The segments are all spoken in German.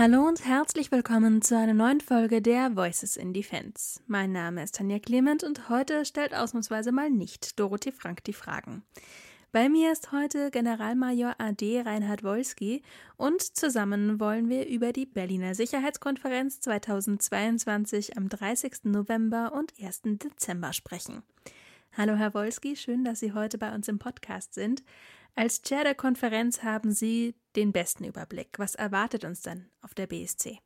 Hallo und herzlich willkommen zu einer neuen Folge der Voices in Defense. Mein Name ist Tanja Clement und heute stellt ausnahmsweise mal nicht Dorothee Frank die Fragen. Bei mir ist heute Generalmajor AD Reinhard Wolski und zusammen wollen wir über die Berliner Sicherheitskonferenz 2022 am 30. November und 1. Dezember sprechen. Hallo Herr Wolski, schön, dass Sie heute bei uns im Podcast sind. Als Chair der Konferenz haben Sie den besten Überblick. Was erwartet uns denn auf der BSC?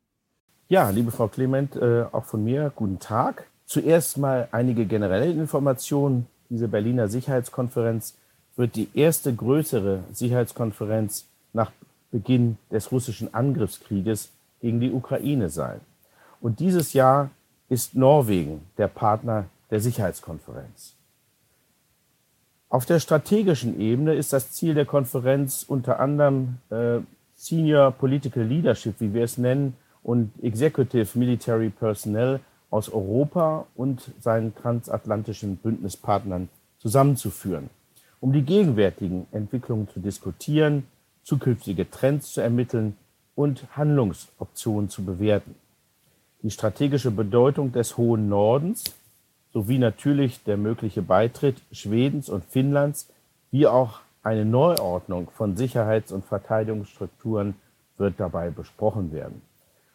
Ja, liebe Frau Clement, äh, auch von mir guten Tag. Zuerst mal einige generelle Informationen. Diese Berliner Sicherheitskonferenz wird die erste größere Sicherheitskonferenz nach Beginn des russischen Angriffskrieges gegen die Ukraine sein. Und dieses Jahr ist Norwegen der Partner der Sicherheitskonferenz. Auf der strategischen Ebene ist das Ziel der Konferenz unter anderem äh, Senior Political Leadership, wie wir es nennen, und Executive Military Personnel aus Europa und seinen transatlantischen Bündnispartnern zusammenzuführen, um die gegenwärtigen Entwicklungen zu diskutieren, zukünftige Trends zu ermitteln und Handlungsoptionen zu bewerten. Die strategische Bedeutung des hohen Nordens sowie natürlich der mögliche Beitritt Schwedens und Finnlands wie auch eine Neuordnung von Sicherheits- und Verteidigungsstrukturen wird dabei besprochen werden.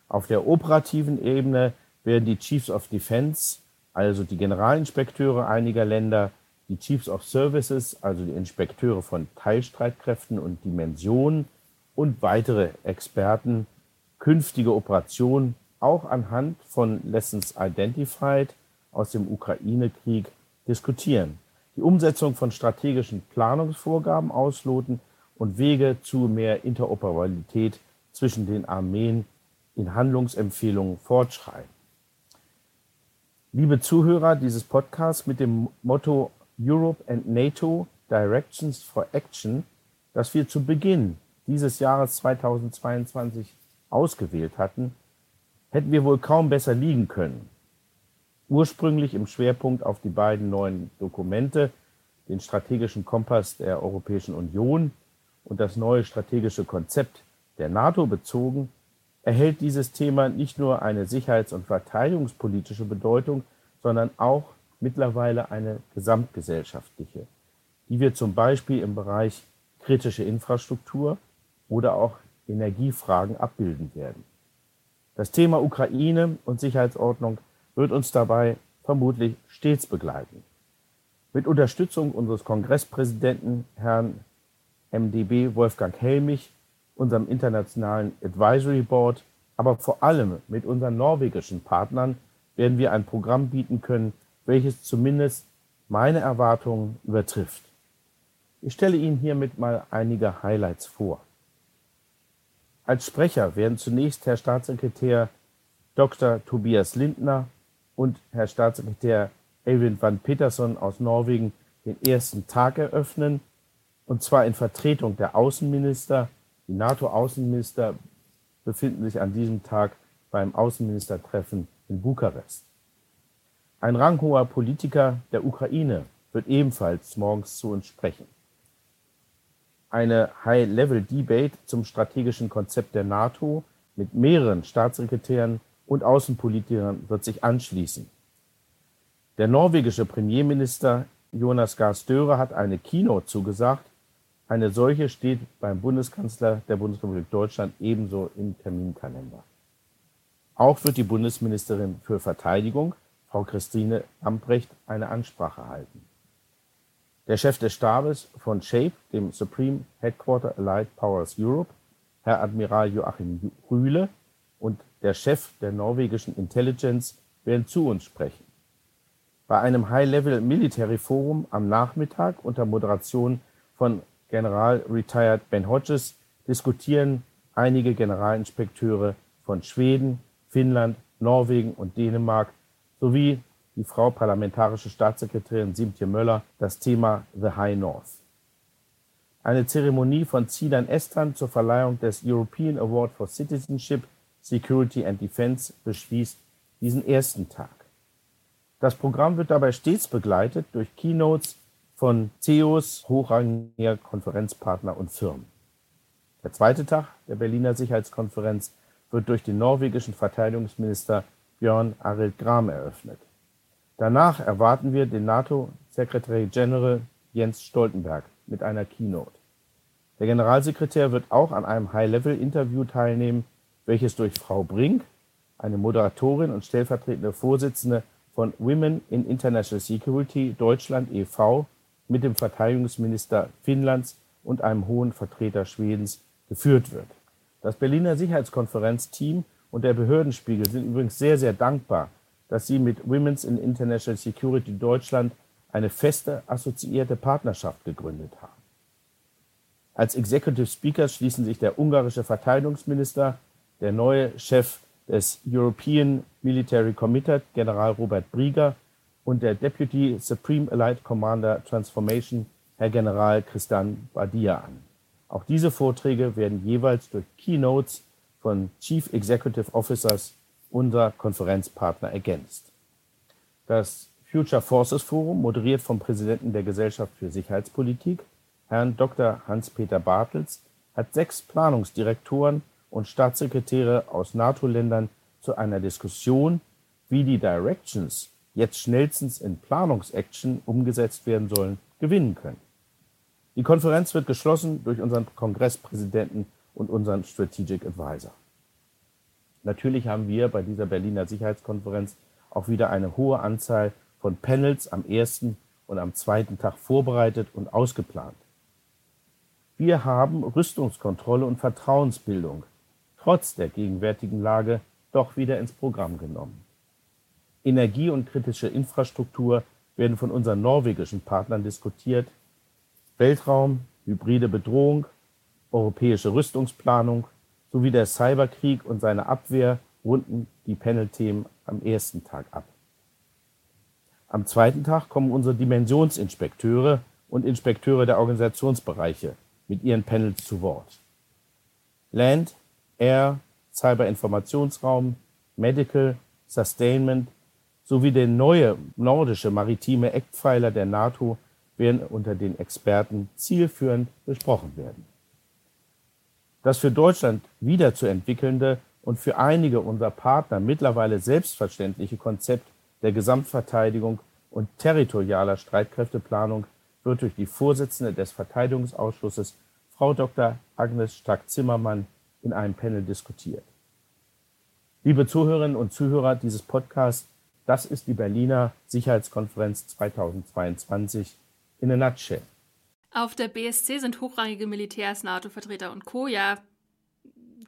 Auf der operativen Ebene werden die Chiefs of Defense, also die Generalinspekteure einiger Länder, die Chiefs of Services, also die Inspekteure von Teilstreitkräften und Dimensionen und weitere Experten künftige Operationen auch anhand von Lessons Identified aus dem Ukraine-Krieg diskutieren, die Umsetzung von strategischen Planungsvorgaben ausloten und Wege zu mehr Interoperabilität zwischen den Armeen in Handlungsempfehlungen fortschreiten. Liebe Zuhörer dieses Podcasts mit dem Motto Europe and NATO Directions for Action, das wir zu Beginn dieses Jahres 2022 ausgewählt hatten, hätten wir wohl kaum besser liegen können ursprünglich im Schwerpunkt auf die beiden neuen Dokumente, den strategischen Kompass der Europäischen Union und das neue strategische Konzept der NATO bezogen, erhält dieses Thema nicht nur eine sicherheits- und verteidigungspolitische Bedeutung, sondern auch mittlerweile eine gesamtgesellschaftliche, die wir zum Beispiel im Bereich kritische Infrastruktur oder auch Energiefragen abbilden werden. Das Thema Ukraine und Sicherheitsordnung wird uns dabei vermutlich stets begleiten. Mit Unterstützung unseres Kongresspräsidenten Herrn MdB Wolfgang Helmich, unserem internationalen Advisory Board, aber vor allem mit unseren norwegischen Partnern werden wir ein Programm bieten können, welches zumindest meine Erwartungen übertrifft. Ich stelle Ihnen hiermit mal einige Highlights vor. Als Sprecher werden zunächst Herr Staatssekretär Dr. Tobias Lindner und Herr Staatssekretär Eivind van Peterson aus Norwegen den ersten Tag eröffnen, und zwar in Vertretung der Außenminister. Die NATO-Außenminister befinden sich an diesem Tag beim Außenministertreffen in Bukarest. Ein ranghoher Politiker der Ukraine wird ebenfalls morgens zu uns sprechen. Eine High-Level-Debate zum strategischen Konzept der NATO mit mehreren Staatssekretären und Außenpolitikern wird sich anschließen. Der norwegische Premierminister Jonas Gahr Støre hat eine Keynote zugesagt. Eine solche steht beim Bundeskanzler der Bundesrepublik Deutschland ebenso im Terminkalender. Auch wird die Bundesministerin für Verteidigung, Frau Christine Ambrecht, eine Ansprache halten. Der Chef des Stabes von SHAPE, dem Supreme Headquarter Allied Powers Europe, Herr Admiral Joachim Rühle, und der Chef der norwegischen Intelligence werden zu uns sprechen. Bei einem High-Level Military Forum am Nachmittag unter Moderation von General Retired Ben Hodges diskutieren einige Generalinspekteure von Schweden, Finnland, Norwegen und Dänemark sowie die Frau Parlamentarische Staatssekretärin Simtje Möller das Thema The High North. Eine Zeremonie von Zidan Estan zur Verleihung des European Award for Citizenship Security and Defense beschließt diesen ersten Tag. Das Programm wird dabei stets begleitet durch Keynotes von CEOs hochrangiger Konferenzpartner und Firmen. Der zweite Tag der Berliner Sicherheitskonferenz wird durch den norwegischen Verteidigungsminister Björn Arild Gram eröffnet. Danach erwarten wir den NATO-Secretary General Jens Stoltenberg mit einer Keynote. Der Generalsekretär wird auch an einem High-Level-Interview teilnehmen, welches durch Frau Brink, eine Moderatorin und stellvertretende Vorsitzende von Women in International Security Deutschland e.V., mit dem Verteidigungsminister Finnlands und einem hohen Vertreter Schwedens geführt wird. Das Berliner Sicherheitskonferenzteam und der Behördenspiegel sind übrigens sehr, sehr dankbar, dass sie mit Women's in International Security Deutschland eine feste assoziierte Partnerschaft gegründet haben. Als Executive Speaker schließen sich der ungarische Verteidigungsminister, der neue Chef des European Military Committee, General Robert Brieger, und der Deputy Supreme Allied Commander Transformation, Herr General Christian Badia, an. Auch diese Vorträge werden jeweils durch Keynotes von Chief Executive Officers unserer Konferenzpartner ergänzt. Das Future Forces Forum, moderiert vom Präsidenten der Gesellschaft für Sicherheitspolitik, Herrn Dr. Hans-Peter Bartels, hat sechs Planungsdirektoren und Staatssekretäre aus NATO-Ländern zu einer Diskussion, wie die Directions jetzt schnellstens in Planungsaction umgesetzt werden sollen, gewinnen können. Die Konferenz wird geschlossen durch unseren Kongresspräsidenten und unseren Strategic Advisor. Natürlich haben wir bei dieser Berliner Sicherheitskonferenz auch wieder eine hohe Anzahl von Panels am ersten und am zweiten Tag vorbereitet und ausgeplant. Wir haben Rüstungskontrolle und Vertrauensbildung trotz der gegenwärtigen Lage doch wieder ins Programm genommen. Energie und kritische Infrastruktur werden von unseren norwegischen Partnern diskutiert. Weltraum, hybride Bedrohung, europäische Rüstungsplanung sowie der Cyberkrieg und seine Abwehr runden die Panel-Themen am ersten Tag ab. Am zweiten Tag kommen unsere Dimensionsinspekteure und Inspekteure der Organisationsbereiche mit ihren Panels zu Wort. Land, Air, Cyberinformationsraum, Medical, Sustainment sowie der neue nordische maritime Eckpfeiler der NATO werden unter den Experten zielführend besprochen werden. Das für Deutschland wiederzuentwickelnde und für einige unserer Partner mittlerweile selbstverständliche Konzept der Gesamtverteidigung und territorialer Streitkräfteplanung wird durch die Vorsitzende des Verteidigungsausschusses, Frau Dr. Agnes Stark-Zimmermann, in einem Panel diskutiert. Liebe Zuhörerinnen und Zuhörer dieses Podcasts, das ist die Berliner Sicherheitskonferenz 2022 in a nutshell. Auf der BSC sind hochrangige Militärs, NATO-Vertreter und Co. ja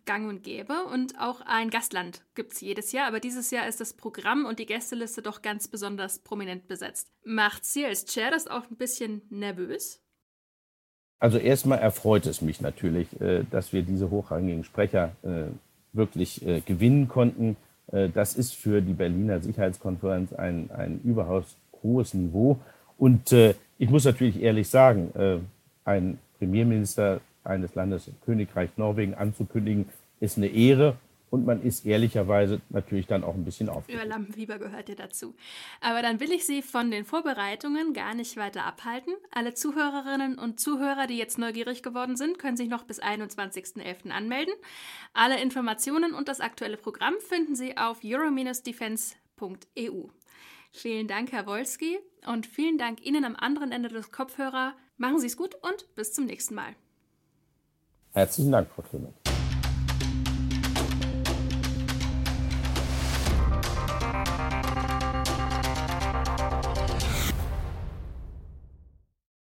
gang und gäbe. Und auch ein Gastland gibt es jedes Jahr. Aber dieses Jahr ist das Programm und die Gästeliste doch ganz besonders prominent besetzt. Macht Sie als Chair das auch ein bisschen nervös? Also erstmal erfreut es mich natürlich, äh, dass wir diese hochrangigen Sprecher äh, wirklich äh, gewinnen konnten. Das ist für die Berliner Sicherheitskonferenz ein, ein überaus hohes Niveau. Und ich muss natürlich ehrlich sagen, ein Premierminister eines Landes, Königreich Norwegen, anzukündigen, ist eine Ehre. Und man ist ehrlicherweise natürlich dann auch ein bisschen aufgeregt. Ja, Lampenfieber gehört ja dazu. Aber dann will ich Sie von den Vorbereitungen gar nicht weiter abhalten. Alle Zuhörerinnen und Zuhörer, die jetzt neugierig geworden sind, können sich noch bis 21.11. anmelden. Alle Informationen und das aktuelle Programm finden Sie auf euro-defense.eu. Vielen Dank, Herr Wolski, und vielen Dank Ihnen am anderen Ende des Kopfhörer. Machen Sie es gut und bis zum nächsten Mal. Herzlichen Dank, Frau Clement.